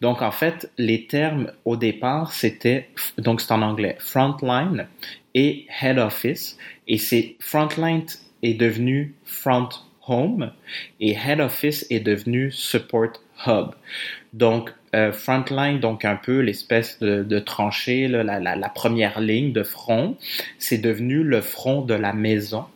Donc, en fait, les termes au départ, c'était, donc c'est en anglais, frontline et head office. Et c'est frontline est devenu front home et head office est devenu support hub. Donc, euh, frontline, donc un peu l'espèce de, de tranchée, la, la, la première ligne de front, c'est devenu le front de la maison.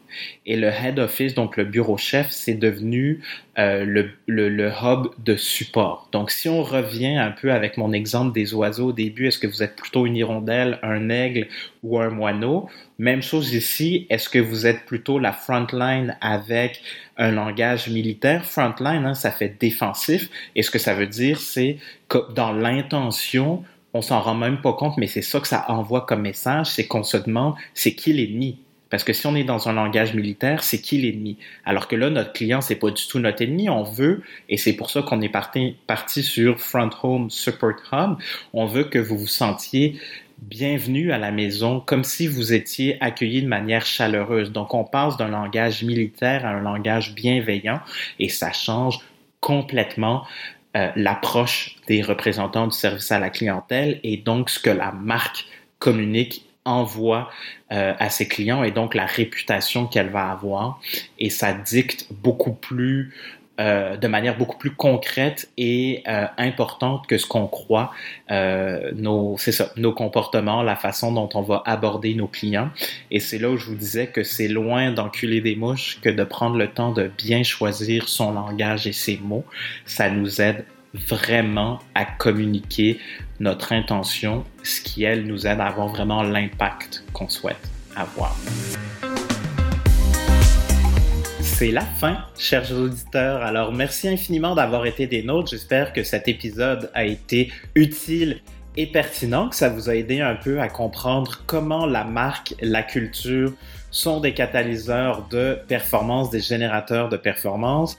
Et le head office, donc le bureau chef, c'est devenu euh, le, hub de support. Donc, si on revient un peu avec mon exemple des oiseaux au début, est-ce que vous êtes plutôt une hirondelle, un aigle ou un moineau? Même chose ici, est-ce que vous êtes plutôt la frontline avec un langage militaire? Frontline, hein, ça fait défensif. Et ce que ça veut dire, c'est que dans l'intention, on s'en rend même pas compte, mais c'est ça que ça envoie comme message, c'est qu'on se demande, c'est qui l'ennemi? Parce que si on est dans un langage militaire, c'est qui l'ennemi? Alors que là, notre client, c'est pas du tout notre ennemi. On veut, et c'est pour ça qu'on est parti, sur Front Home Support Hub, on veut que vous vous sentiez bienvenue à la maison, comme si vous étiez accueilli de manière chaleureuse. Donc, on passe d'un langage militaire à un langage bienveillant et ça change complètement euh, l'approche des représentants du service à la clientèle et donc ce que la marque communique envoie euh, à ses clients et donc la réputation qu'elle va avoir. Et ça dicte beaucoup plus, euh, de manière beaucoup plus concrète et euh, importante que ce qu'on croit, nos, c'est ça, nos comportements, la façon dont on va aborder nos clients. Et c'est là où je vous disais que c'est loin d'enculer des mouches que de prendre le temps de bien choisir son langage et ses mots. Ça nous aide vraiment à communiquer notre intention, ce qui, elle, nous aide à avoir vraiment l'impact qu'on souhaite avoir. C'est la fin, chers auditeurs. Alors, merci infiniment d'avoir été des nôtres. J'espère que cet épisode a été utile et pertinent, que ça vous a aidé un peu à comprendre comment la marque, la culture sont des catalyseurs de performance, des générateurs de performance